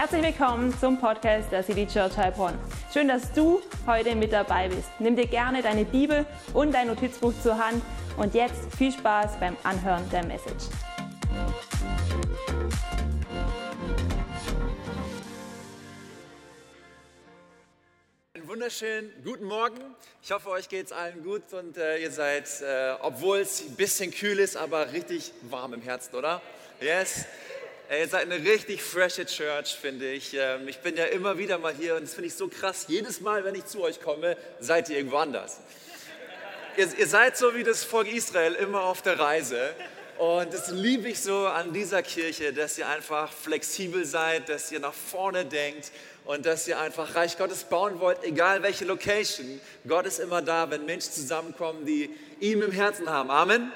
Herzlich willkommen zum Podcast der City Church Heilbronn. Schön, dass du heute mit dabei bist. Nimm dir gerne deine Bibel und dein Notizbuch zur Hand und jetzt viel Spaß beim Anhören der Message. Wunderschönen guten Morgen. Ich hoffe, euch geht es allen gut und äh, ihr seid, äh, obwohl es ein bisschen kühl ist, aber richtig warm im Herzen, oder? Yes. Ihr seid eine richtig frische Church, finde ich. Ähm, ich bin ja immer wieder mal hier und das finde ich so krass. Jedes Mal, wenn ich zu euch komme, seid ihr irgendwo anders. Ihr, ihr seid so wie das Volk Israel immer auf der Reise. Und das liebe ich so an dieser Kirche, dass ihr einfach flexibel seid, dass ihr nach vorne denkt und dass ihr einfach Reich Gottes bauen wollt, egal welche Location. Gott ist immer da, wenn Menschen zusammenkommen, die ihm im Herzen haben. Amen.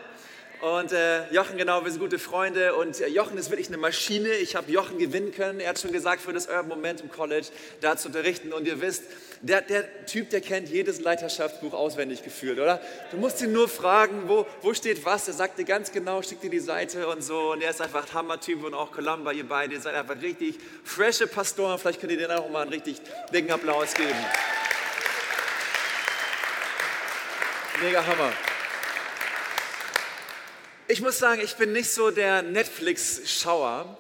Und äh, Jochen, genau, wir sind gute Freunde. Und äh, Jochen ist wirklich eine Maschine. Ich habe Jochen gewinnen können. Er hat schon gesagt, für das Urban Momentum College da zu unterrichten. Und ihr wisst, der, der Typ, der kennt jedes Leiterschaftsbuch auswendig gefühlt, oder? Du musst ihn nur fragen, wo, wo steht was. Er sagt dir ganz genau, schickt dir die Seite und so. Und er ist einfach ein Hammer-Typ und auch Columba, ihr beide. Ihr seid einfach richtig frische Pastoren. Vielleicht könnt ihr denen auch mal einen richtig dicken Applaus geben. Mega Hammer. Ich muss sagen, ich bin nicht so der Netflix-Schauer.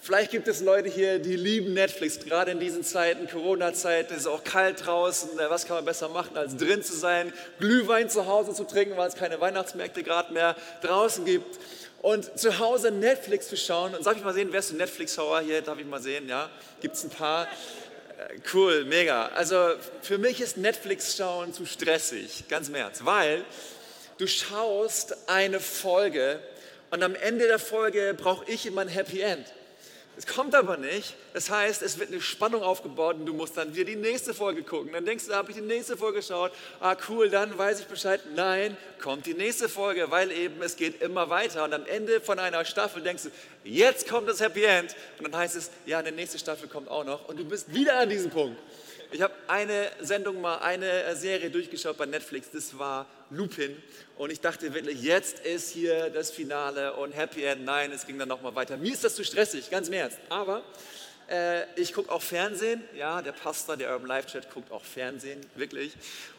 Vielleicht gibt es Leute hier, die lieben Netflix, gerade in diesen Zeiten, Corona-Zeit, es ist auch kalt draußen. Was kann man besser machen, als drin zu sein, Glühwein zu Hause zu trinken, weil es keine Weihnachtsmärkte gerade mehr draußen gibt. Und zu Hause Netflix zu schauen. Und darf ich mal sehen, wer ist ein Netflix-Schauer hier? Darf ich mal sehen, ja? Gibt es ein paar? Äh, cool, mega. Also für mich ist Netflix-Schauen zu stressig, ganz im Ernst, weil du schaust eine Folge und am Ende der Folge brauche ich immer ein Happy End. Es kommt aber nicht. Das heißt, es wird eine Spannung aufgebaut und du musst dann wieder die nächste Folge gucken. Dann denkst du, habe ich die nächste Folge geschaut? Ah, cool, dann weiß ich Bescheid. Nein, kommt die nächste Folge, weil eben es geht immer weiter. Und am Ende von einer Staffel denkst du, jetzt kommt das Happy End. Und dann heißt es, ja, eine nächste Staffel kommt auch noch. Und du bist wieder an diesem Punkt. Ich habe eine Sendung mal, eine Serie durchgeschaut bei Netflix, das war Lupin. Und ich dachte wirklich, jetzt ist hier das Finale und Happy End. Nein, es ging dann nochmal weiter. Mir ist das zu stressig, ganz im Ernst. Aber äh, ich gucke auch Fernsehen. Ja, der Pastor der Urban Life Chat guckt auch Fernsehen, wirklich.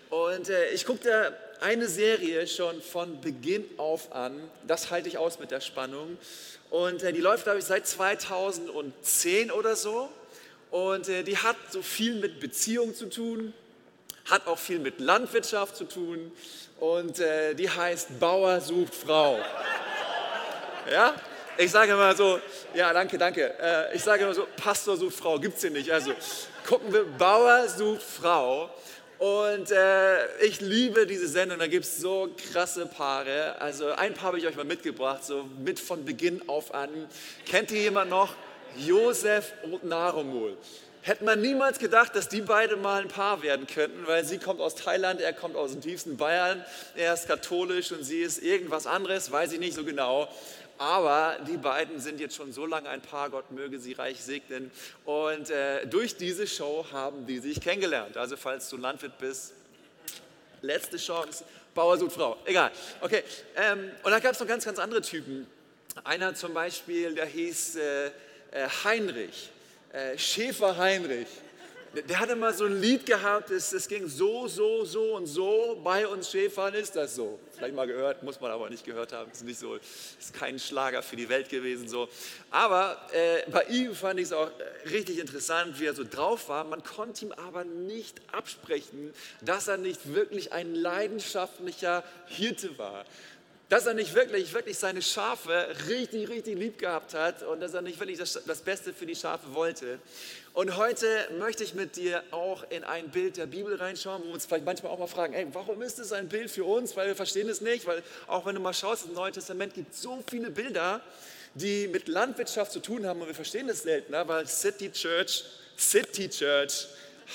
Und äh, ich guckte eine Serie schon von Beginn auf an. Das halte ich aus mit der Spannung. Und äh, die läuft, glaube ich, seit 2010 oder so. Und äh, die hat so viel mit Beziehung zu tun, hat auch viel mit Landwirtschaft zu tun. Und äh, die heißt Bauer sucht Frau. Ja? Ich sage immer so, ja, danke, danke. Äh, ich sage immer so, Pastor sucht Frau, gibt es hier nicht. Also gucken wir, Bauer sucht Frau. Und äh, ich liebe diese Sendung, da gibt es so krasse Paare. Also ein Paar habe ich euch mal mitgebracht, so mit von Beginn auf an. Kennt ihr jemand noch? Josef und Narumul. Hätte man niemals gedacht, dass die beide mal ein Paar werden könnten, weil sie kommt aus Thailand, er kommt aus dem tiefsten Bayern, er ist katholisch und sie ist irgendwas anderes, weiß ich nicht so genau. Aber die beiden sind jetzt schon so lange ein Paar, Gott möge sie reich segnen. Und äh, durch diese Show haben die sich kennengelernt. Also falls du Landwirt bist, letzte Chance, Bauer sucht Frau. Egal. Okay. Ähm, und da gab es noch ganz, ganz andere Typen. Einer zum Beispiel, der hieß... Äh, Heinrich, äh, Schäfer Heinrich, der hatte mal so ein Lied gehabt, es, ging so, so, so und so, bei uns Schäfern ist das so. Vielleicht mal gehört, muss man aber nicht gehört haben, ist nicht so, ist kein Schlager für die Welt gewesen so. Aber äh, bei ihm fand ich es auch äh, richtig interessant, wie er so drauf war. Man konnte ihm aber nicht absprechen, dass er nicht wirklich ein leidenschaftlicher Hirte war dass er nicht wirklich, wirklich seine Schafe richtig, richtig lieb gehabt hat und dass er nicht wirklich das, das Beste für die Schafe wollte. Und heute möchte ich mit dir auch in ein Bild der Bibel reinschauen, wo wir uns vielleicht manchmal auch mal fragen, ey, warum ist es ein Bild für uns? Weil wir verstehen es nicht, weil auch wenn du mal schaust, im Neuen Testament gibt es so viele Bilder, die mit Landwirtschaft zu tun haben und wir verstehen es seltener, weil City Church, City Church,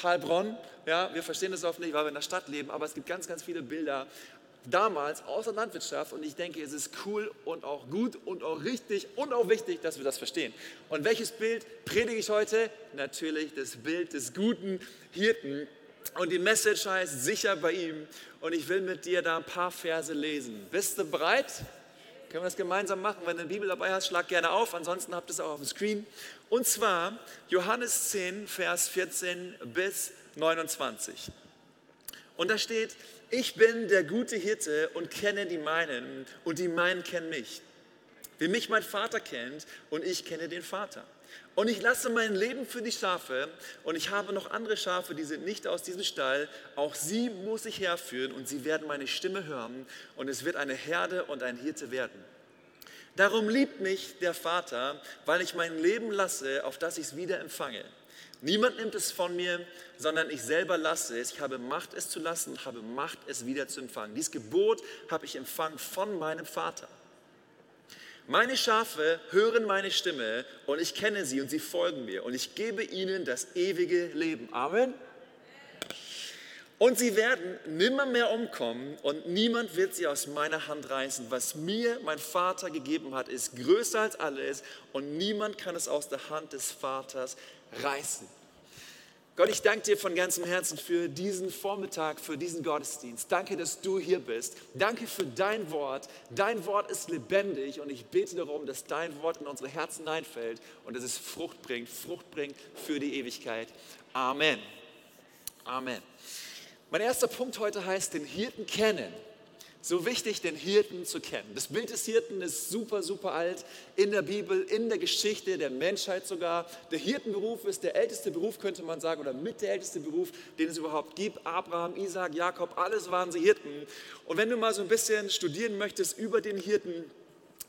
Heilbronn, ja, wir verstehen es oft nicht, weil wir in der Stadt leben, aber es gibt ganz, ganz viele Bilder damals aus der Landwirtschaft und ich denke, es ist cool und auch gut und auch richtig und auch wichtig, dass wir das verstehen. Und welches Bild predige ich heute? Natürlich das Bild des guten Hirten. Und die Message heißt sicher bei ihm. Und ich will mit dir da ein paar Verse lesen. Bist du bereit? Können wir das gemeinsam machen? Wenn du eine Bibel dabei hast, schlag gerne auf. Ansonsten habt ihr es auch auf dem Screen. Und zwar Johannes 10, Vers 14 bis 29. Und da steht, ich bin der gute Hirte und kenne die meinen und die meinen kennen mich. Wie mich mein Vater kennt und ich kenne den Vater. Und ich lasse mein Leben für die Schafe und ich habe noch andere Schafe, die sind nicht aus diesem Stall. Auch sie muss ich herführen und sie werden meine Stimme hören und es wird eine Herde und ein Hirte werden. Darum liebt mich der Vater, weil ich mein Leben lasse, auf das ich es wieder empfange. Niemand nimmt es von mir, sondern ich selber lasse es. Ich habe Macht, es zu lassen und habe Macht, es wieder zu empfangen. Dieses Gebot habe ich empfangen von meinem Vater. Meine Schafe hören meine Stimme und ich kenne sie und sie folgen mir und ich gebe ihnen das ewige Leben. Amen. Und sie werden nimmermehr umkommen und niemand wird sie aus meiner Hand reißen. Was mir mein Vater gegeben hat, ist größer als alles und niemand kann es aus der Hand des Vaters reißen. Gott, ich danke dir von ganzem Herzen für diesen Vormittag, für diesen Gottesdienst. Danke, dass du hier bist. Danke für dein Wort. Dein Wort ist lebendig und ich bete darum, dass dein Wort in unsere Herzen hineinfällt und dass es Frucht bringt, Frucht bringt für die Ewigkeit. Amen. Amen. Mein erster Punkt heute heißt, den Hirten kennen so wichtig, den Hirten zu kennen. Das Bild des Hirten ist super, super alt in der Bibel, in der Geschichte der Menschheit sogar. Der Hirtenberuf ist der älteste Beruf, könnte man sagen, oder mit der älteste Beruf, den es überhaupt gibt. Abraham, Isaac, Jakob, alles waren sie Hirten. Und wenn du mal so ein bisschen studieren möchtest über den Hirten,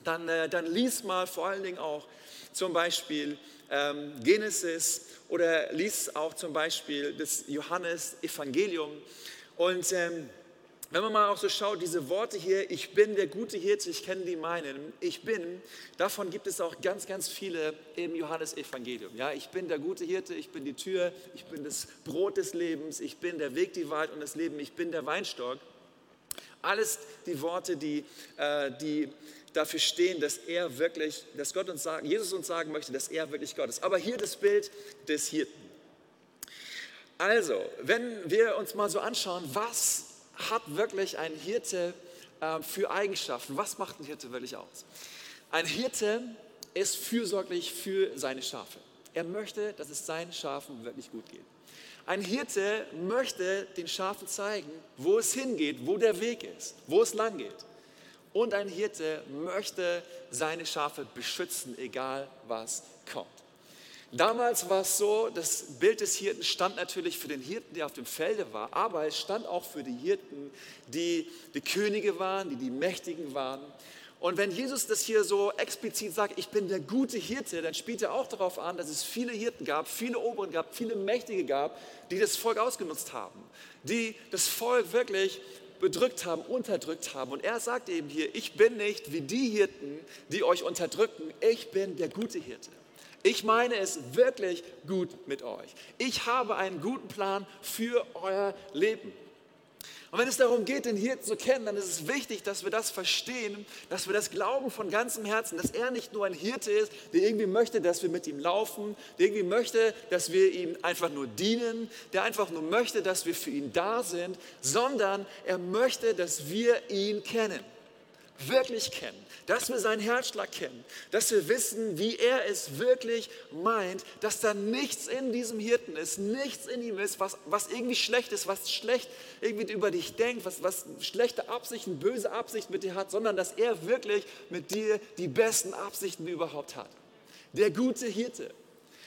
dann, äh, dann lies mal vor allen Dingen auch zum Beispiel ähm, Genesis oder lies auch zum Beispiel das Johannes-Evangelium. Und ähm, wenn man mal auch so schaut, diese Worte hier, ich bin der gute Hirte, ich kenne die meinen, ich bin, davon gibt es auch ganz, ganz viele im Johannesevangelium. Ja, ich bin der gute Hirte, ich bin die Tür, ich bin das Brot des Lebens, ich bin der Weg, die Wahrheit und das Leben, ich bin der Weinstock. Alles die Worte, die, äh, die dafür stehen, dass er wirklich, dass Gott uns sagen, Jesus uns sagen möchte, dass er wirklich Gott ist. Aber hier das Bild des Hirten. Also, wenn wir uns mal so anschauen, was hat wirklich ein Hirte äh, für Eigenschaften? Was macht ein Hirte wirklich aus? Ein Hirte ist fürsorglich für seine Schafe. Er möchte, dass es seinen Schafen wirklich gut geht. Ein Hirte möchte den Schafen zeigen, wo es hingeht, wo der Weg ist, wo es lang geht. Und ein Hirte möchte seine Schafe beschützen, egal was kommt. Damals war es so, das Bild des Hirten stand natürlich für den Hirten, der auf dem Felde war, aber es stand auch für die Hirten, die die Könige waren, die die Mächtigen waren. Und wenn Jesus das hier so explizit sagt, ich bin der gute Hirte, dann spielt er auch darauf an, dass es viele Hirten gab, viele Oberen gab, viele Mächtige gab, die das Volk ausgenutzt haben, die das Volk wirklich bedrückt haben, unterdrückt haben. Und er sagt eben hier, ich bin nicht wie die Hirten, die euch unterdrücken, ich bin der gute Hirte. Ich meine es wirklich gut mit euch. Ich habe einen guten Plan für euer Leben. Und wenn es darum geht, den Hirten zu kennen, dann ist es wichtig, dass wir das verstehen, dass wir das glauben von ganzem Herzen, dass er nicht nur ein Hirte ist, der irgendwie möchte, dass wir mit ihm laufen, der irgendwie möchte, dass wir ihm einfach nur dienen, der einfach nur möchte, dass wir für ihn da sind, sondern er möchte, dass wir ihn kennen wirklich kennen, dass wir seinen Herzschlag kennen, dass wir wissen, wie er es wirklich meint, dass da nichts in diesem Hirten ist, nichts in ihm ist, was, was irgendwie schlecht ist, was schlecht irgendwie über dich denkt, was, was schlechte Absichten, böse Absichten mit dir hat, sondern dass er wirklich mit dir die besten Absichten überhaupt hat. Der gute Hirte.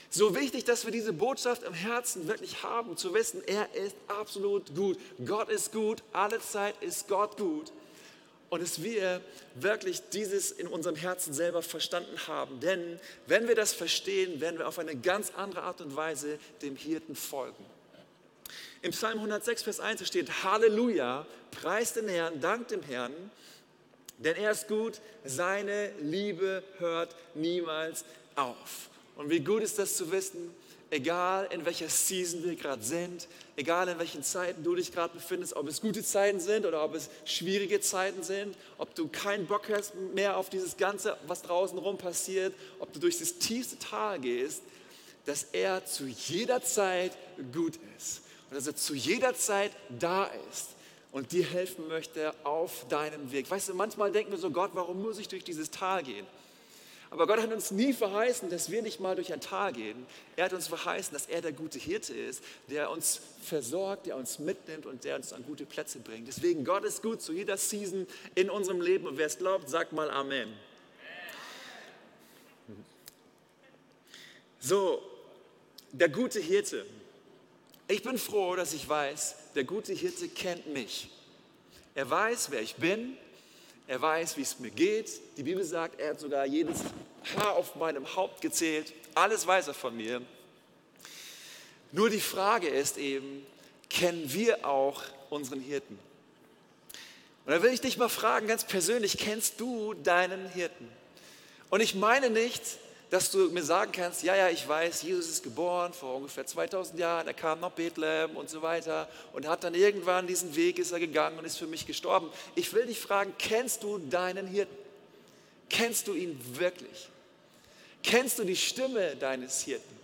So wichtig, dass wir diese Botschaft im Herzen wirklich haben, zu wissen, er ist absolut gut. Gott ist gut, alle Zeit ist Gott gut und dass wir wirklich dieses in unserem Herzen selber verstanden haben. Denn wenn wir das verstehen, werden wir auf eine ganz andere Art und Weise dem Hirten folgen. Im Psalm 106, Vers 1 steht, Halleluja, preist den Herrn, dankt dem Herrn, denn er ist gut, seine Liebe hört niemals auf. Und wie gut ist das zu wissen, egal in welcher Season wir gerade sind, egal in welchen Zeiten du dich gerade befindest, ob es gute Zeiten sind oder ob es schwierige Zeiten sind, ob du keinen Bock hast mehr auf dieses Ganze, was draußen rum passiert, ob du durch das tiefste Tal gehst, dass er zu jeder Zeit gut ist und dass er zu jeder Zeit da ist und dir helfen möchte auf deinem Weg. Weißt du, manchmal denken wir so, Gott, warum muss ich durch dieses Tal gehen? Aber Gott hat uns nie verheißen, dass wir nicht mal durch ein Tal gehen. Er hat uns verheißen, dass er der gute Hirte ist, der uns versorgt, der uns mitnimmt und der uns an gute Plätze bringt. Deswegen, Gott ist gut zu jeder Season in unserem Leben. Und wer es glaubt, sagt mal Amen. So, der gute Hirte. Ich bin froh, dass ich weiß, der gute Hirte kennt mich. Er weiß, wer ich bin. Er weiß, wie es mir geht. Die Bibel sagt, er hat sogar jedes Haar auf meinem Haupt gezählt. Alles weiß er von mir. Nur die Frage ist eben, kennen wir auch unseren Hirten? Und da will ich dich mal fragen, ganz persönlich, kennst du deinen Hirten? Und ich meine nicht, dass du mir sagen kannst, ja, ja, ich weiß, Jesus ist geboren vor ungefähr 2000 Jahren, er kam nach Bethlehem und so weiter und hat dann irgendwann diesen Weg, ist er gegangen und ist für mich gestorben. Ich will dich fragen, kennst du deinen Hirten? Kennst du ihn wirklich? Kennst du die Stimme deines Hirten?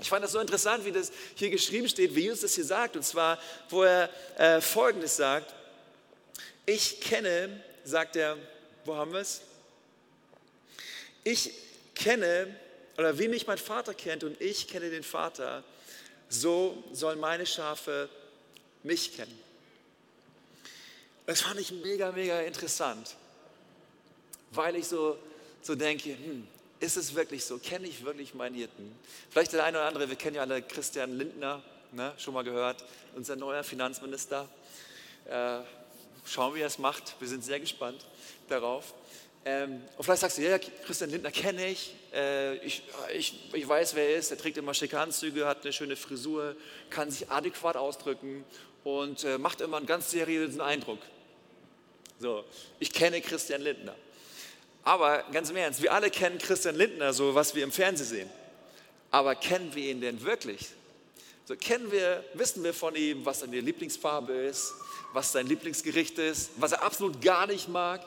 Ich fand das so interessant, wie das hier geschrieben steht, wie Jesus das hier sagt, und zwar, wo er äh, Folgendes sagt. Ich kenne, sagt er, wo haben wir es? Ich kenne oder wie mich mein Vater kennt und ich kenne den Vater, so sollen meine Schafe mich kennen. Das fand ich mega, mega interessant, weil ich so, so denke, hm, ist es wirklich so? Kenne ich wirklich meinen Hirten? Vielleicht der eine oder andere, wir kennen ja alle Christian Lindner, ne, schon mal gehört, unser neuer Finanzminister. Äh, schauen, wie er es macht. Wir sind sehr gespannt darauf. Ähm, und vielleicht sagst du, ja, Christian Lindner kenne ich. Äh, ich, ich. Ich weiß, wer er ist. Er trägt immer schicke Anzüge, hat eine schöne Frisur, kann sich adäquat ausdrücken und äh, macht immer einen ganz seriösen Eindruck. So, ich kenne Christian Lindner. Aber ganz im Ernst, wir alle kennen Christian Lindner, so was wir im Fernsehen sehen. Aber kennen wir ihn denn wirklich? So kennen wir, wissen wir von ihm, was seine Lieblingsfarbe ist, was sein Lieblingsgericht ist, was er absolut gar nicht mag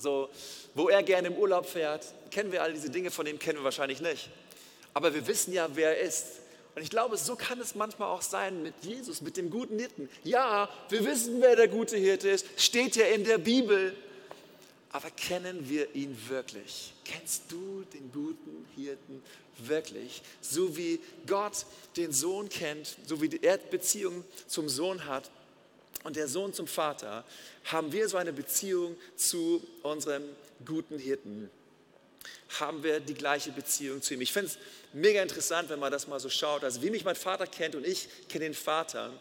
so, wo er gerne im Urlaub fährt. Kennen wir all diese Dinge, von dem kennen wir wahrscheinlich nicht. Aber wir wissen ja, wer er ist. Und ich glaube, so kann es manchmal auch sein mit Jesus, mit dem guten Hirten. Ja, wir wissen, wer der gute Hirte ist, steht ja in der Bibel. Aber kennen wir ihn wirklich? Kennst du den guten Hirten wirklich? So wie Gott den Sohn kennt, so wie er Beziehung zum Sohn hat, und der Sohn zum Vater, haben wir so eine Beziehung zu unserem guten Hirten. Haben wir die gleiche Beziehung zu ihm. Ich finde es mega interessant, wenn man das mal so schaut. Also wie mich mein Vater kennt und ich kenne den Vater,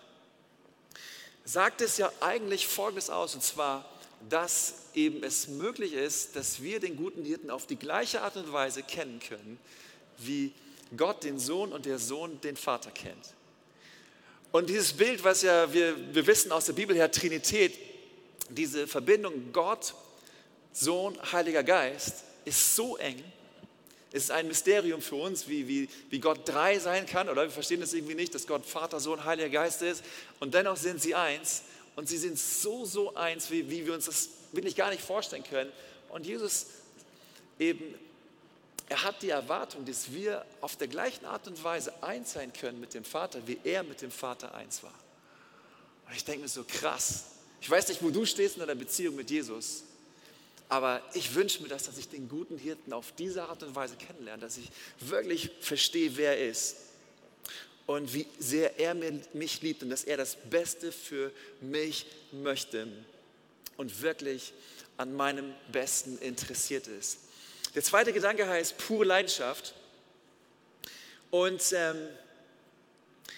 sagt es ja eigentlich Folgendes aus. Und zwar, dass eben es möglich ist, dass wir den guten Hirten auf die gleiche Art und Weise kennen können, wie Gott den Sohn und der Sohn den Vater kennt. Und dieses Bild, was ja wir, wir wissen aus der Bibel her, Trinität, diese Verbindung Gott, Sohn, Heiliger Geist, ist so eng. Es ist ein Mysterium für uns, wie, wie, wie Gott drei sein kann, oder wir verstehen das irgendwie nicht, dass Gott Vater, Sohn, Heiliger Geist ist. Und dennoch sind sie eins. Und sie sind so, so eins, wie, wie wir uns das wirklich gar nicht vorstellen können. Und Jesus eben er hat die Erwartung, dass wir auf der gleichen Art und Weise eins sein können mit dem Vater, wie er mit dem Vater eins war. Und ich denke mir so krass. Ich weiß nicht, wo du stehst in deiner Beziehung mit Jesus, aber ich wünsche mir das, dass ich den guten Hirten auf diese Art und Weise kennenlerne, dass ich wirklich verstehe, wer er ist und wie sehr er mich liebt und dass er das Beste für mich möchte und wirklich an meinem Besten interessiert ist. Der zweite Gedanke heißt pure Leidenschaft. Und ähm,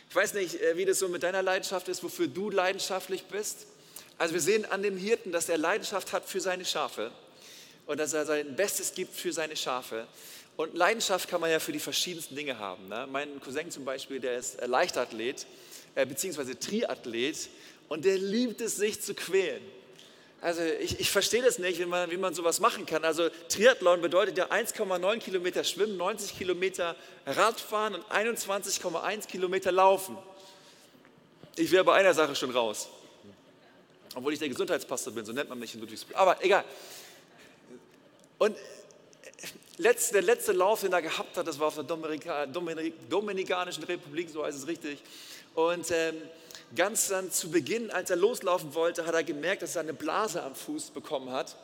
ich weiß nicht, äh, wie das so mit deiner Leidenschaft ist, wofür du leidenschaftlich bist. Also wir sehen an dem Hirten, dass er Leidenschaft hat für seine Schafe und dass er sein Bestes gibt für seine Schafe. Und Leidenschaft kann man ja für die verschiedensten Dinge haben. Ne? Mein Cousin zum Beispiel, der ist äh, Leichtathlet, äh, beziehungsweise Triathlet und der liebt es, sich zu quälen. Also ich, ich verstehe das nicht, wie man, wie man sowas machen kann. Also Triathlon bedeutet ja 1,9 Kilometer Schwimmen, 90 Kilometer Radfahren und 21,1 Kilometer Laufen. Ich wäre bei einer Sache schon raus. Obwohl ich der Gesundheitspastor bin, so nennt man mich in Ludwigsburg. Aber egal. Und der letzte Lauf, den er gehabt hat, das war auf der Dominika, Dominik, Dominikanischen Republik, so heißt es richtig. Und ähm, ganz dann zu Beginn, als er loslaufen wollte, hat er gemerkt, dass er eine Blase am Fuß bekommen hat.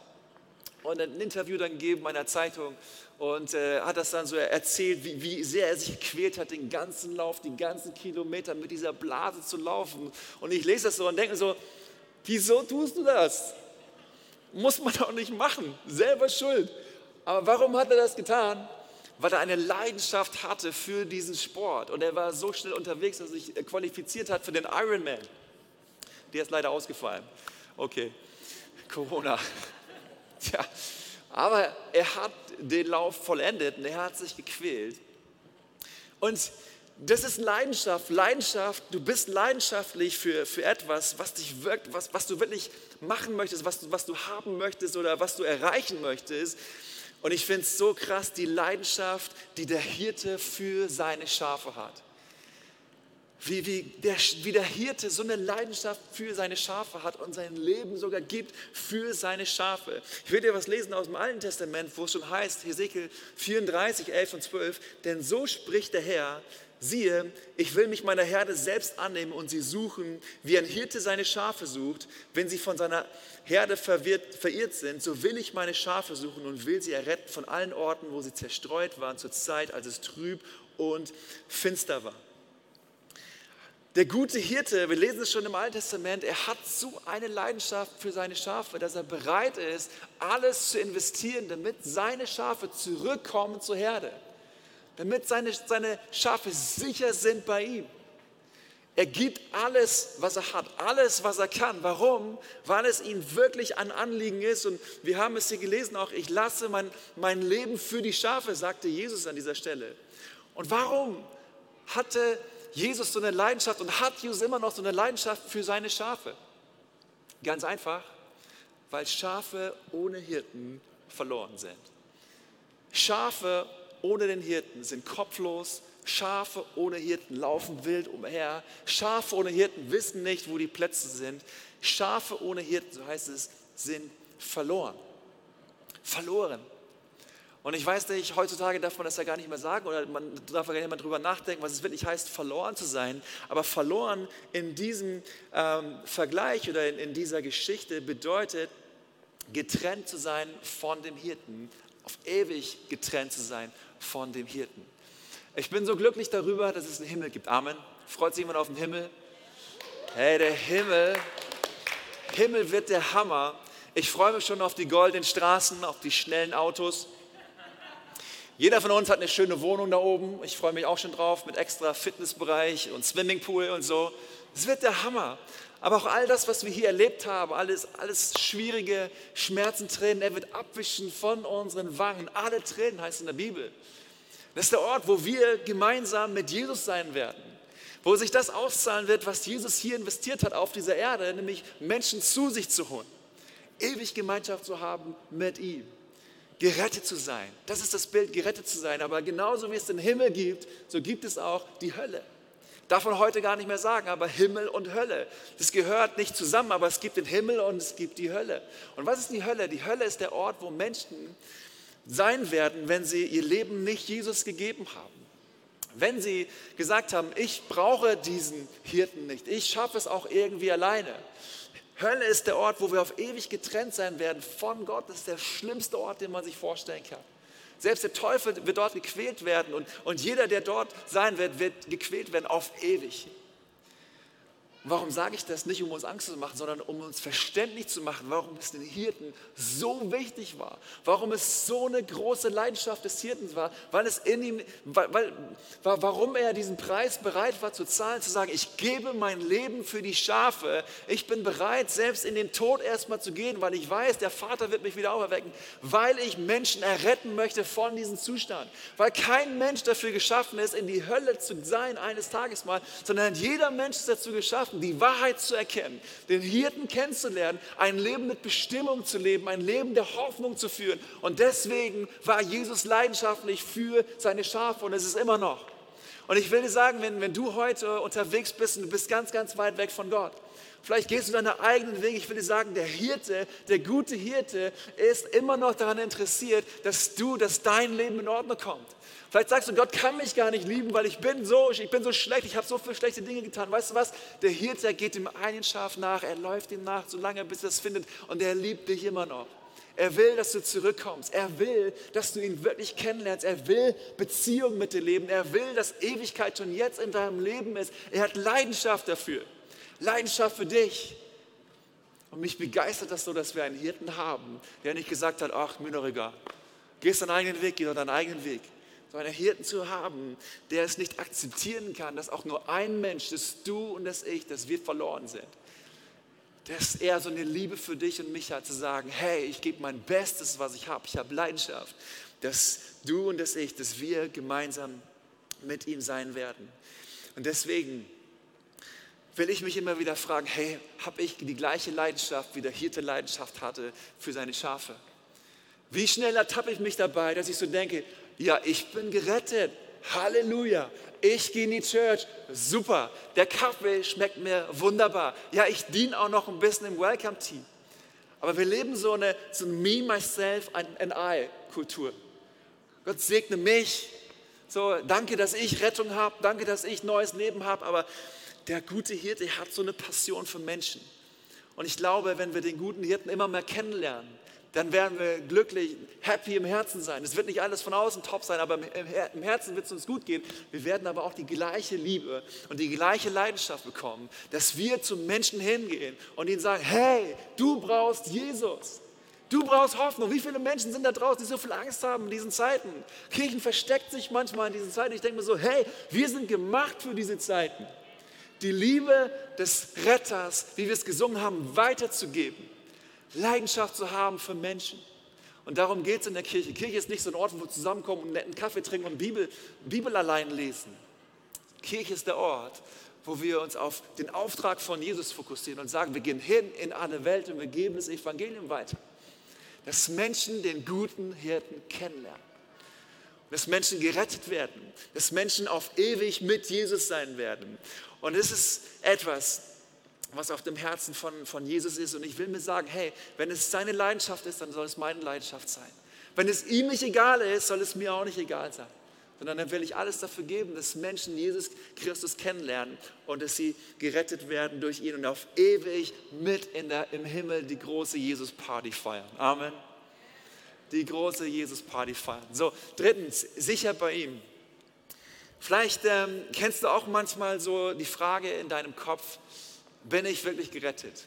Und ein Interview dann gegeben bei einer Zeitung und äh, hat das dann so erzählt, wie, wie sehr er sich gequält hat, den ganzen Lauf, die ganzen Kilometer mit dieser Blase zu laufen. Und ich lese das so und denke so, wieso tust du das? Muss man doch nicht machen, selber schuld. Aber warum hat er das getan? Weil er eine Leidenschaft hatte für diesen Sport. Und er war so schnell unterwegs, dass er sich qualifiziert hat für den Ironman. Der ist leider ausgefallen. Okay, Corona. Tja, aber er hat den Lauf vollendet und er hat sich gequält. Und das ist Leidenschaft, Leidenschaft, du bist leidenschaftlich für, für etwas, was dich wirkt, was, was du wirklich machen möchtest, was was du haben möchtest oder was du erreichen möchtest. Und ich finde es so krass, die Leidenschaft, die der Hirte für seine Schafe hat. Wie, wie, der, wie der Hirte so eine Leidenschaft für seine Schafe hat und sein Leben sogar gibt für seine Schafe. Ich will dir was lesen aus dem Alten Testament, wo es schon heißt, Hesekiel 34, 11 und 12, denn so spricht der Herr, siehe, ich will mich meiner Herde selbst annehmen und sie suchen, wie ein Hirte seine Schafe sucht. Wenn sie von seiner Herde verwirrt, verirrt sind, so will ich meine Schafe suchen und will sie erretten von allen Orten, wo sie zerstreut waren, zur Zeit, als es trüb und finster war. Der gute Hirte, wir lesen es schon im Alten Testament, er hat so eine Leidenschaft für seine Schafe, dass er bereit ist, alles zu investieren, damit seine Schafe zurückkommen zur Herde damit seine, seine Schafe sicher sind bei ihm. Er gibt alles, was er hat, alles, was er kann. Warum? Weil es ihm wirklich ein Anliegen ist. Und wir haben es hier gelesen auch, ich lasse mein, mein Leben für die Schafe, sagte Jesus an dieser Stelle. Und warum hatte Jesus so eine Leidenschaft und hat Jesus immer noch so eine Leidenschaft für seine Schafe? Ganz einfach, weil Schafe ohne Hirten verloren sind. Schafe ohne den Hirten sind kopflos, Schafe ohne Hirten laufen wild umher, Schafe ohne Hirten wissen nicht, wo die Plätze sind, Schafe ohne Hirten, so heißt es, sind verloren. Verloren. Und ich weiß nicht, heutzutage darf man das ja gar nicht mehr sagen oder man darf ja gar nicht mehr drüber nachdenken, was es wirklich heißt, verloren zu sein. Aber verloren in diesem ähm, Vergleich oder in, in dieser Geschichte bedeutet, getrennt zu sein von dem Hirten, auf ewig getrennt zu sein von dem Hirten. Ich bin so glücklich darüber, dass es einen Himmel gibt. Amen. Freut sich jemand auf den Himmel? Hey, der Himmel, Himmel wird der Hammer. Ich freue mich schon auf die goldenen Straßen, auf die schnellen Autos. Jeder von uns hat eine schöne Wohnung da oben. Ich freue mich auch schon drauf mit extra Fitnessbereich und Swimmingpool und so. Es wird der Hammer. Aber auch all das, was wir hier erlebt haben, alles, alles schwierige Schmerzen, Tränen, er wird abwischen von unseren Wangen. Alle Tränen heißt in der Bibel. Das ist der Ort, wo wir gemeinsam mit Jesus sein werden. Wo sich das auszahlen wird, was Jesus hier investiert hat auf dieser Erde, nämlich Menschen zu sich zu holen. Ewig Gemeinschaft zu haben mit ihm. Gerettet zu sein. Das ist das Bild, gerettet zu sein. Aber genauso wie es den Himmel gibt, so gibt es auch die Hölle. Darf man heute gar nicht mehr sagen, aber Himmel und Hölle. Das gehört nicht zusammen, aber es gibt den Himmel und es gibt die Hölle. Und was ist die Hölle? Die Hölle ist der Ort, wo Menschen sein werden, wenn sie ihr Leben nicht Jesus gegeben haben. Wenn sie gesagt haben, ich brauche diesen Hirten nicht, ich schaffe es auch irgendwie alleine. Hölle ist der Ort, wo wir auf ewig getrennt sein werden von Gott. Das ist der schlimmste Ort, den man sich vorstellen kann. Selbst der Teufel wird dort gequält werden und, und jeder, der dort sein wird, wird gequält werden auf ewig. Warum sage ich das nicht, um uns Angst zu machen, sondern um uns verständlich zu machen, warum es den Hirten so wichtig war, warum es so eine große Leidenschaft des Hirten war, weil es in ihm, weil, weil, warum er diesen Preis bereit war zu zahlen, zu sagen, ich gebe mein Leben für die Schafe, ich bin bereit, selbst in den Tod erstmal zu gehen, weil ich weiß, der Vater wird mich wieder auferwecken, weil ich Menschen erretten möchte von diesem Zustand, weil kein Mensch dafür geschaffen ist, in die Hölle zu sein eines Tages mal, sondern jeder Mensch ist dazu geschaffen, die Wahrheit zu erkennen, den Hirten kennenzulernen, ein Leben mit Bestimmung zu leben, ein Leben der Hoffnung zu führen. Und deswegen war Jesus leidenschaftlich für seine Schafe und es ist immer noch. Und ich will dir sagen, wenn, wenn du heute unterwegs bist und du bist ganz, ganz weit weg von Gott, Vielleicht gehst du deine eigenen Wege. Ich will dir sagen, der Hirte, der gute Hirte ist immer noch daran interessiert, dass du, dass dein Leben in Ordnung kommt. Vielleicht sagst du, Gott kann mich gar nicht lieben, weil ich bin so, ich bin so schlecht, ich habe so viele schlechte Dinge getan. Weißt du was? Der Hirte geht dem einen Schaf nach, er läuft ihm nach, solange bis er es findet und er liebt dich immer noch. Er will, dass du zurückkommst. Er will, dass du ihn wirklich kennenlernst. Er will Beziehung mit dir leben. Er will, dass Ewigkeit schon jetzt in deinem Leben ist. Er hat Leidenschaft dafür. Leidenschaft für dich. Und mich begeistert das so, dass wir einen Hirten haben, der nicht gesagt hat, ach, mir doch egal. Gehst deinen eigenen Weg, geh doch deinen eigenen Weg so einen Hirten zu haben, der es nicht akzeptieren kann, dass auch nur ein Mensch, das du und das ich, dass wir verloren sind. Dass er so eine Liebe für dich und mich hat, zu sagen, hey, ich gebe mein Bestes, was ich habe, ich habe Leidenschaft, dass du und das ich, dass wir gemeinsam mit ihm sein werden. Und deswegen will ich mich immer wieder fragen, hey, habe ich die gleiche Leidenschaft, wie der Hirte Leidenschaft hatte für seine Schafe? Wie schnell ertappe ich mich dabei, dass ich so denke, ja, ich bin gerettet. Halleluja. Ich gehe in die Church. Super. Der Kaffee schmeckt mir wunderbar. Ja, ich diene auch noch ein bisschen im Welcome-Team. Aber wir leben so eine, so Me, Myself and I-Kultur. Gott segne mich. So, danke, dass ich Rettung habe. Danke, dass ich neues Leben habe. Aber der gute Hirte hat so eine Passion für Menschen. Und ich glaube, wenn wir den guten Hirten immer mehr kennenlernen, dann werden wir glücklich, happy im Herzen sein. Es wird nicht alles von außen top sein, aber im Herzen wird es uns gut gehen. Wir werden aber auch die gleiche Liebe und die gleiche Leidenschaft bekommen, dass wir zum Menschen hingehen und ihnen sagen, hey, du brauchst Jesus. Du brauchst Hoffnung. Wie viele Menschen sind da draußen, die so viel Angst haben in diesen Zeiten? Kirchen versteckt sich manchmal in diesen Zeiten. Ich denke mir so, hey, wir sind gemacht für diese Zeiten. Die Liebe des Retters, wie wir es gesungen haben, weiterzugeben. Leidenschaft zu haben für Menschen. Und darum geht es in der Kirche. Kirche ist nicht so ein Ort, wo wir zusammenkommen und einen netten Kaffee trinken und Bibel, Bibel allein lesen. Kirche ist der Ort, wo wir uns auf den Auftrag von Jesus fokussieren und sagen, wir gehen hin in alle Welt und wir geben das Evangelium weiter. Dass Menschen den guten Hirten kennenlernen. Dass Menschen gerettet werden. Dass Menschen auf ewig mit Jesus sein werden. Und es ist etwas, was auf dem Herzen von, von Jesus ist. Und ich will mir sagen, hey, wenn es seine Leidenschaft ist, dann soll es meine Leidenschaft sein. Wenn es ihm nicht egal ist, soll es mir auch nicht egal sein. Sondern dann will ich alles dafür geben, dass Menschen Jesus Christus kennenlernen und dass sie gerettet werden durch ihn und auf ewig mit in der, im Himmel die große Jesus-Party feiern. Amen. Die große Jesus-Party feiern. So, drittens, sicher bei ihm. Vielleicht ähm, kennst du auch manchmal so die Frage in deinem Kopf, bin ich wirklich gerettet?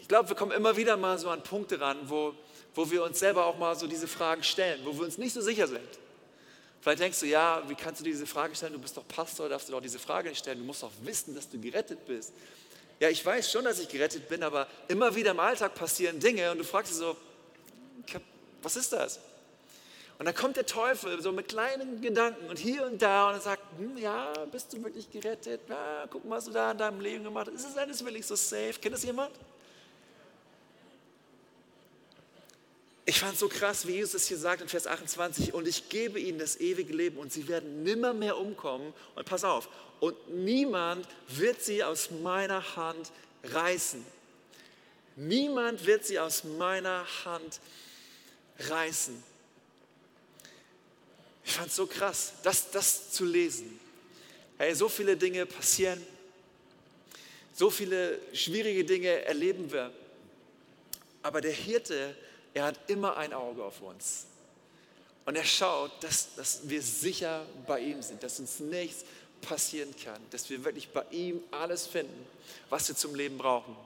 Ich glaube, wir kommen immer wieder mal so an Punkte ran, wo, wo wir uns selber auch mal so diese Fragen stellen, wo wir uns nicht so sicher sind. Vielleicht denkst du, ja, wie kannst du diese Frage stellen? Du bist doch Pastor, darfst du doch diese Frage nicht stellen. Du musst doch wissen, dass du gerettet bist. Ja, ich weiß schon, dass ich gerettet bin, aber immer wieder im Alltag passieren Dinge und du fragst dich so, was ist das? Und dann kommt der Teufel so mit kleinen Gedanken und hier und da und er sagt, hm, ja, bist du wirklich gerettet? Ja, guck mal, was du da in deinem Leben gemacht hast. Ist es wirklich so safe? Kennt das jemand? Ich fand es so krass, wie Jesus es hier sagt in Vers 28, und ich gebe ihnen das ewige Leben und sie werden nimmer mehr umkommen. Und pass auf, und niemand wird sie aus meiner Hand reißen. Niemand wird sie aus meiner Hand reißen. Ich fand es so krass, das, das zu lesen. Hey, so viele Dinge passieren, so viele schwierige Dinge erleben wir. Aber der Hirte, er hat immer ein Auge auf uns. Und er schaut, dass, dass wir sicher bei ihm sind, dass uns nichts passieren kann, dass wir wirklich bei ihm alles finden, was wir zum Leben brauchen.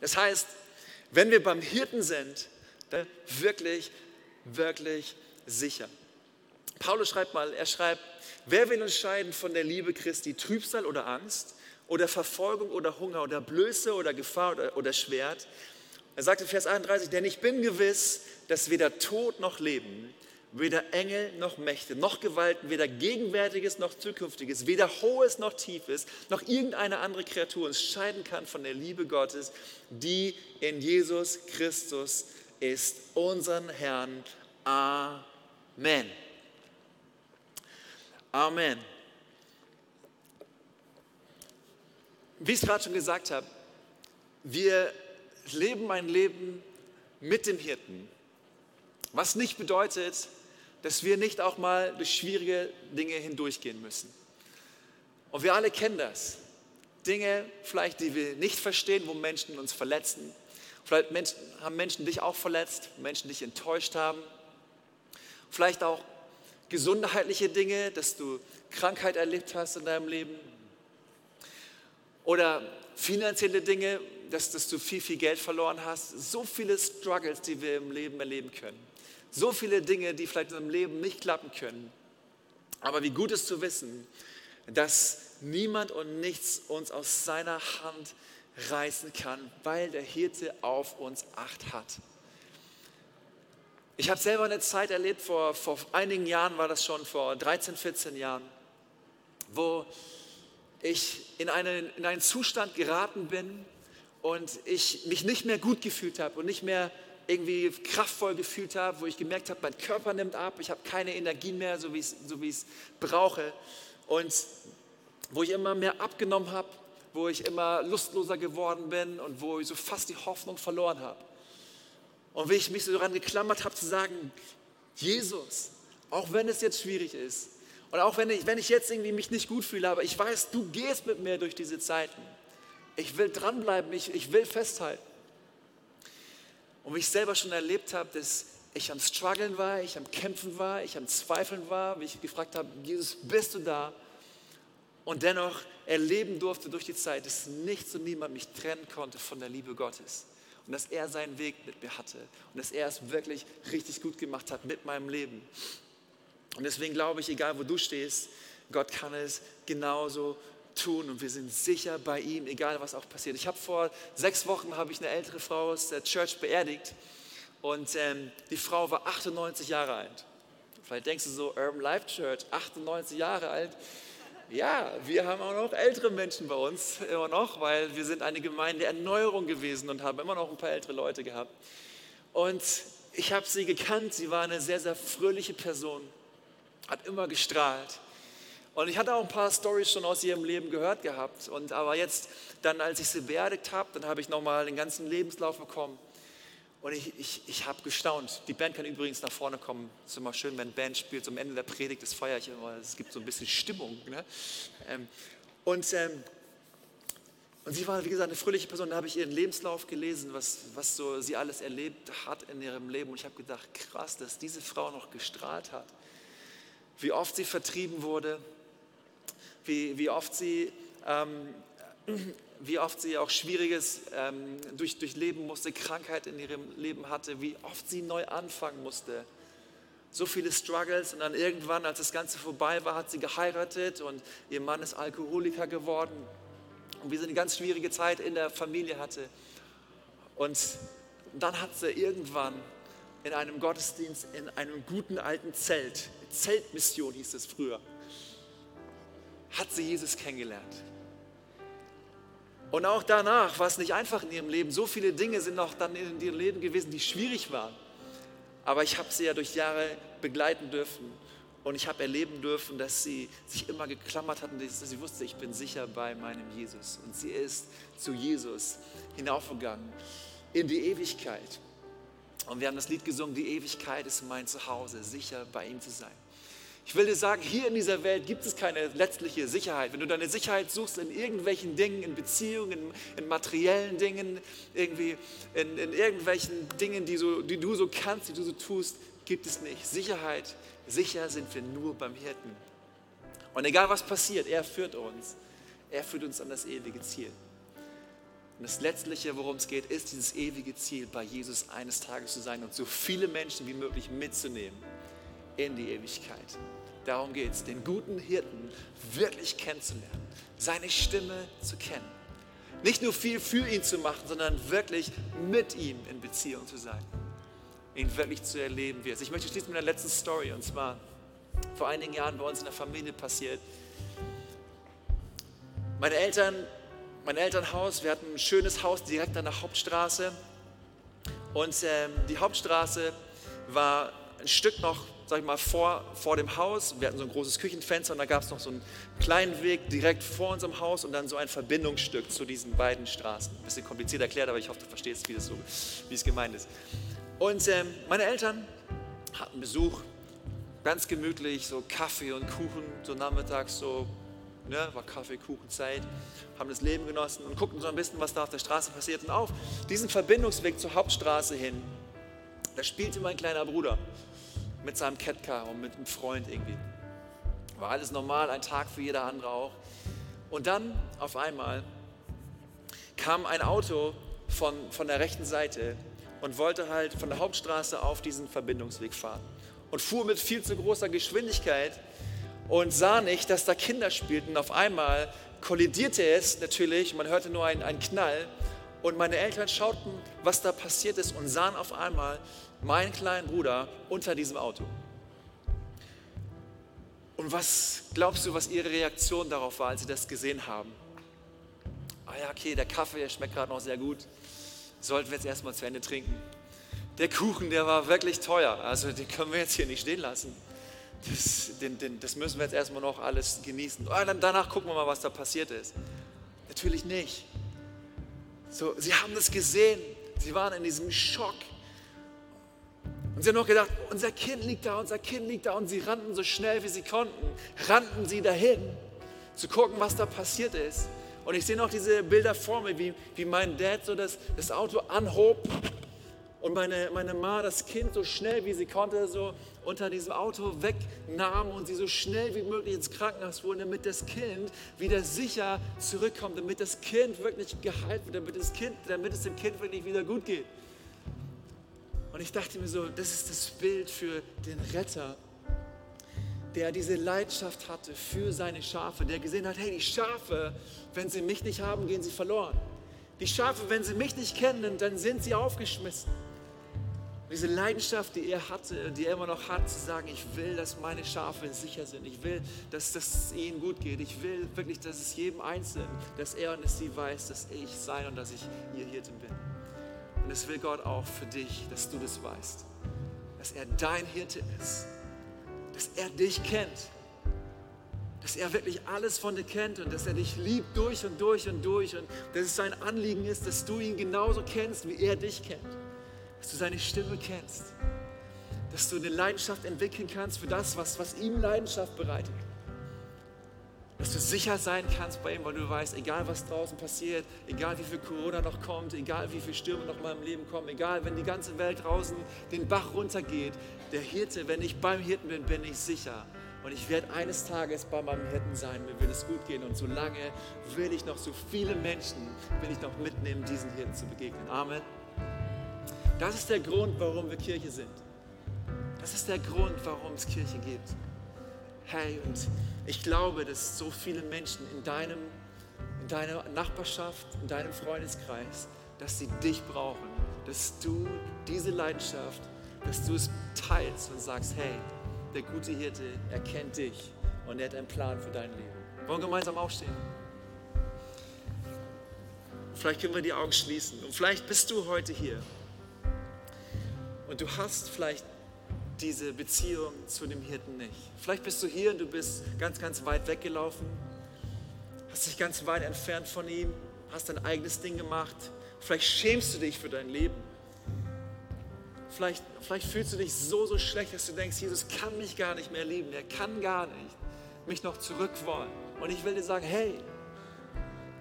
Das heißt, wenn wir beim Hirten sind, dann wirklich, wirklich sicher. Paulus schreibt mal, er schreibt, wer will uns scheiden von der Liebe Christi, Trübsal oder Angst oder Verfolgung oder Hunger oder Blöße oder Gefahr oder, oder Schwert? Er sagt in Vers 31, denn ich bin gewiss, dass weder Tod noch Leben, weder Engel noch Mächte, noch Gewalten, weder Gegenwärtiges noch Zukünftiges, weder Hohes noch Tiefes, noch irgendeine andere Kreatur uns scheiden kann von der Liebe Gottes, die in Jesus Christus ist, unseren Herrn. Amen. Amen. Wie ich gerade schon gesagt habe, wir leben ein Leben mit dem Hirten. Was nicht bedeutet, dass wir nicht auch mal durch schwierige Dinge hindurchgehen müssen. Und wir alle kennen das. Dinge vielleicht, die wir nicht verstehen, wo Menschen uns verletzen. Vielleicht haben Menschen dich auch verletzt, Menschen dich enttäuscht haben. Vielleicht auch gesundheitliche Dinge, dass du Krankheit erlebt hast in deinem Leben. Oder finanzielle Dinge, dass, dass du viel, viel Geld verloren hast. So viele Struggles, die wir im Leben erleben können. So viele Dinge, die vielleicht in unserem Leben nicht klappen können. Aber wie gut ist zu wissen, dass niemand und nichts uns aus seiner Hand reißen kann, weil der Hirte auf uns Acht hat. Ich habe selber eine Zeit erlebt, vor, vor einigen Jahren war das schon, vor 13, 14 Jahren, wo ich in einen, in einen Zustand geraten bin und ich mich nicht mehr gut gefühlt habe und nicht mehr irgendwie kraftvoll gefühlt habe, wo ich gemerkt habe, mein Körper nimmt ab, ich habe keine Energie mehr, so wie ich es brauche. Und wo ich immer mehr abgenommen habe, wo ich immer lustloser geworden bin und wo ich so fast die Hoffnung verloren habe. Und wie ich mich so daran geklammert habe zu sagen, Jesus, auch wenn es jetzt schwierig ist und auch wenn ich, wenn ich jetzt irgendwie mich nicht gut fühle, aber ich weiß, du gehst mit mir durch diese Zeiten. Ich will dranbleiben, ich, ich will festhalten. Und wie ich selber schon erlebt habe, dass ich am Struggeln war, ich am Kämpfen war, ich am Zweifeln war, wie ich gefragt habe, Jesus, bist du da? Und dennoch erleben durfte durch die Zeit, dass nichts und niemand mich trennen konnte von der Liebe Gottes. Und dass er seinen Weg mit mir hatte. Und dass er es wirklich richtig gut gemacht hat mit meinem Leben. Und deswegen glaube ich, egal wo du stehst, Gott kann es genauso tun und wir sind sicher bei ihm, egal was auch passiert. Ich habe vor sechs Wochen habe ich eine ältere Frau aus der Church beerdigt und ähm, die Frau war 98 Jahre alt. Vielleicht denkst du so, Urban Life Church, 98 Jahre alt. Ja, wir haben auch noch ältere Menschen bei uns, immer noch, weil wir sind eine Gemeinde Erneuerung gewesen und haben immer noch ein paar ältere Leute gehabt. Und ich habe sie gekannt, sie war eine sehr, sehr fröhliche Person, hat immer gestrahlt. Und ich hatte auch ein paar Stories schon aus ihrem Leben gehört gehabt. Und aber jetzt, dann als ich sie beerdigt habe, dann habe ich nochmal den ganzen Lebenslauf bekommen. Und ich, ich, ich habe gestaunt. Die Band kann übrigens nach vorne kommen. Es ist immer schön, wenn Band spielt. Zum Ende der Predigt, das feiere ich immer. Es gibt so ein bisschen Stimmung. Ne? Ähm, und, ähm, und sie war, wie gesagt, eine fröhliche Person. Da habe ich ihren Lebenslauf gelesen, was, was so sie alles erlebt hat in ihrem Leben. Und ich habe gedacht, krass, dass diese Frau noch gestrahlt hat. Wie oft sie vertrieben wurde. Wie, wie oft sie ähm, wie oft sie auch Schwieriges ähm, durch, durchleben musste, Krankheit in ihrem Leben hatte, wie oft sie neu anfangen musste. So viele Struggles und dann irgendwann, als das Ganze vorbei war, hat sie geheiratet und ihr Mann ist Alkoholiker geworden und wie sie eine ganz schwierige Zeit in der Familie hatte. Und dann hat sie irgendwann in einem Gottesdienst in einem guten alten Zelt, Zeltmission hieß es früher, hat sie Jesus kennengelernt. Und auch danach war es nicht einfach in ihrem Leben. So viele Dinge sind auch dann in ihrem Leben gewesen, die schwierig waren. Aber ich habe sie ja durch Jahre begleiten dürfen. Und ich habe erleben dürfen, dass sie sich immer geklammert hat und dass sie wusste, ich bin sicher bei meinem Jesus. Und sie ist zu Jesus hinaufgegangen in die Ewigkeit. Und wir haben das Lied gesungen, die Ewigkeit ist mein Zuhause, sicher bei ihm zu sein. Ich will dir sagen, hier in dieser Welt gibt es keine letztliche Sicherheit. Wenn du deine Sicherheit suchst in irgendwelchen Dingen, in Beziehungen, in, in materiellen Dingen, irgendwie in, in irgendwelchen Dingen, die, so, die du so kannst, die du so tust, gibt es nicht. Sicherheit, sicher sind wir nur beim Hirten. Und egal was passiert, er führt uns. Er führt uns an das ewige Ziel. Und das Letztliche, worum es geht, ist dieses ewige Ziel, bei Jesus eines Tages zu sein und so viele Menschen wie möglich mitzunehmen in die Ewigkeit. Darum geht es, den guten Hirten wirklich kennenzulernen, seine Stimme zu kennen. Nicht nur viel für ihn zu machen, sondern wirklich mit ihm in Beziehung zu sein. Ihn wirklich zu erleben, wie. Ich möchte schließen mit einer letzten Story und zwar vor einigen Jahren bei uns in der Familie passiert. Meine Eltern, mein Elternhaus, wir hatten ein schönes Haus direkt an der Hauptstraße und ähm, die Hauptstraße war ein Stück noch, sag ich mal, vor, vor dem Haus. Wir hatten so ein großes Küchenfenster und da gab es noch so einen kleinen Weg direkt vor unserem Haus und dann so ein Verbindungsstück zu diesen beiden Straßen. Ein bisschen kompliziert erklärt, aber ich hoffe, du verstehst, wie, das so, wie es gemeint ist. Und ähm, meine Eltern hatten Besuch, ganz gemütlich, so Kaffee und Kuchen, so nachmittags, so, ne, war Kaffee, Kuchenzeit, haben das Leben genossen und guckten so ein bisschen, was da auf der Straße passiert. Und auf diesem Verbindungsweg zur Hauptstraße hin, da spielte mein kleiner Bruder mit seinem Catcar und mit einem Freund irgendwie. War alles normal, ein Tag für jeder andere auch. Und dann auf einmal kam ein Auto von, von der rechten Seite und wollte halt von der Hauptstraße auf diesen Verbindungsweg fahren. Und fuhr mit viel zu großer Geschwindigkeit und sah nicht, dass da Kinder spielten. Auf einmal kollidierte es natürlich, man hörte nur einen, einen Knall. Und meine Eltern schauten, was da passiert ist und sahen auf einmal meinen kleinen Bruder unter diesem Auto. Und was glaubst du, was ihre Reaktion darauf war, als sie das gesehen haben? Ah ja, okay, der Kaffee, der schmeckt gerade noch sehr gut. Sollten wir jetzt erstmal zu Ende trinken. Der Kuchen, der war wirklich teuer. Also den können wir jetzt hier nicht stehen lassen. Das, den, den, das müssen wir jetzt erstmal noch alles genießen. Oh, dann, danach gucken wir mal, was da passiert ist. Natürlich nicht. So, sie haben das gesehen. Sie waren in diesem Schock. Und sie haben noch gedacht, unser Kind liegt da, unser Kind liegt da. Und sie rannten so schnell, wie sie konnten, rannten sie dahin, zu gucken, was da passiert ist. Und ich sehe noch diese Bilder vor mir, wie, wie mein Dad so das, das Auto anhob und meine, meine Ma das Kind so schnell, wie sie konnte, so unter diesem Auto wegnahm und sie so schnell wie möglich ins Krankenhaus fuhren, damit das Kind wieder sicher zurückkommt, damit das Kind wirklich geheilt wird, damit, das kind, damit es dem Kind wirklich wieder gut geht. Und ich dachte mir so, das ist das Bild für den Retter, der diese Leidenschaft hatte für seine Schafe, der gesehen hat, hey, die Schafe, wenn sie mich nicht haben, gehen sie verloren. Die Schafe, wenn sie mich nicht kennen, dann sind sie aufgeschmissen. Diese Leidenschaft, die er hatte, die er immer noch hat, zu sagen, ich will, dass meine Schafe sicher sind. Ich will, dass es ihnen gut geht. Ich will wirklich, dass es jedem Einzelnen, dass er und es sie weiß, dass ich sein und dass ich ihr Hirten bin. Und es will Gott auch für dich, dass du das weißt. Dass er dein Hirte ist. Dass er dich kennt. Dass er wirklich alles von dir kennt und dass er dich liebt durch und durch und durch. Und dass es sein Anliegen ist, dass du ihn genauso kennst, wie er dich kennt. Dass du seine Stimme kennst. Dass du eine Leidenschaft entwickeln kannst für das, was, was ihm Leidenschaft bereitet dass du sicher sein kannst bei ihm, weil du weißt, egal was draußen passiert, egal wie viel Corona noch kommt, egal wie viele Stürme noch mal im Leben kommen, egal wenn die ganze Welt draußen den Bach runtergeht, der Hirte, wenn ich beim Hirten bin, bin ich sicher. Und ich werde eines Tages bei meinem Hirten sein, mir wird es gut gehen. Und solange will ich noch so viele Menschen, will ich noch mitnehmen, diesen Hirten zu begegnen. Amen. Das ist der Grund, warum wir Kirche sind. Das ist der Grund, warum es Kirche gibt. Hey, und ich glaube, dass so viele Menschen in, deinem, in deiner Nachbarschaft, in deinem Freundeskreis, dass sie dich brauchen, dass du diese Leidenschaft, dass du es teilst und sagst, hey, der gute Hirte, er kennt dich und er hat einen Plan für dein Leben. Wollen wir gemeinsam aufstehen? Vielleicht können wir die Augen schließen und vielleicht bist du heute hier und du hast vielleicht diese Beziehung zu dem Hirten nicht. Vielleicht bist du hier und du bist ganz, ganz weit weggelaufen, hast dich ganz weit entfernt von ihm, hast dein eigenes Ding gemacht. Vielleicht schämst du dich für dein Leben. Vielleicht, vielleicht fühlst du dich so, so schlecht, dass du denkst, Jesus kann mich gar nicht mehr lieben. Er kann gar nicht mich noch zurück wollen. Und ich will dir sagen, hey,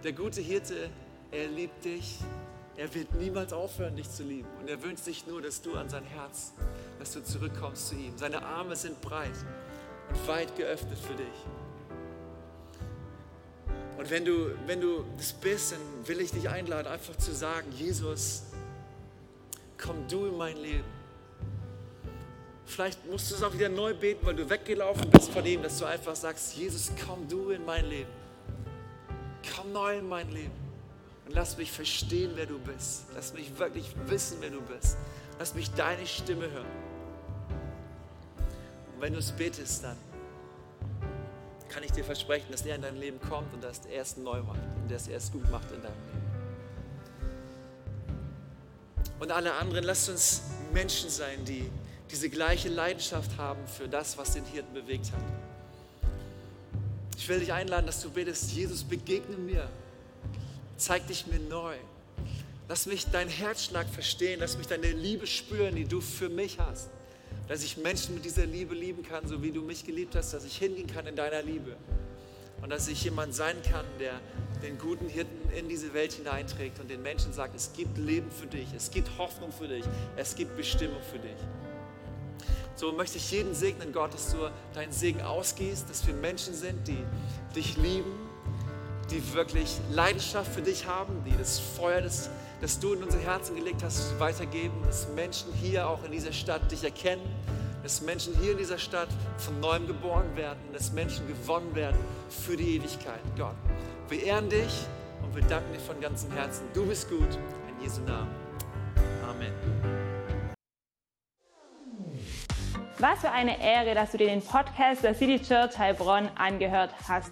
der gute Hirte, er liebt dich. Er wird niemals aufhören, dich zu lieben. Und er wünscht sich nur, dass du an sein Herz dass du zurückkommst zu ihm. Seine Arme sind breit und weit geöffnet für dich. Und wenn du, wenn du das bist, dann will ich dich einladen, einfach zu sagen, Jesus, komm du in mein Leben. Vielleicht musst du es auch wieder neu beten, weil du weggelaufen bist von ihm, dass du einfach sagst, Jesus, komm du in mein Leben. Komm neu in mein Leben. Und lass mich verstehen, wer du bist. Lass mich wirklich wissen, wer du bist. Lass mich deine Stimme hören wenn du es betest, dann kann ich dir versprechen, dass er in dein Leben kommt und dass er es neu macht und dass er es gut macht in deinem Leben. Und alle anderen, lasst uns Menschen sein, die, diese gleiche Leidenschaft haben für das, was den Hirten bewegt hat. Ich will dich einladen, dass du betest, Jesus, begegne mir, zeig dich mir neu. Lass mich deinen Herzschlag verstehen, lass mich deine Liebe spüren, die du für mich hast. Dass ich Menschen mit dieser Liebe lieben kann, so wie du mich geliebt hast, dass ich hingehen kann in deiner Liebe. Und dass ich jemand sein kann, der den guten Hirten in diese Welt hineinträgt und den Menschen sagt, es gibt Leben für dich, es gibt Hoffnung für dich, es gibt Bestimmung für dich. So möchte ich jeden segnen, Gott, dass du deinen Segen ausgehst, dass wir Menschen sind, die dich lieben, die wirklich Leidenschaft für dich haben, die das Feuer, das, das du in unser Herzen gelegt hast, weitergeben, dass Menschen hier auch in dieser Stadt dich erkennen, dass Menschen hier in dieser Stadt von neuem geboren werden, dass Menschen gewonnen werden für die Ewigkeit. Gott, wir ehren dich und wir danken dir von ganzem Herzen. Du bist gut. In Jesu Namen. Amen. Was für eine Ehre, dass du dir den Podcast der City Church Heilbronn angehört hast.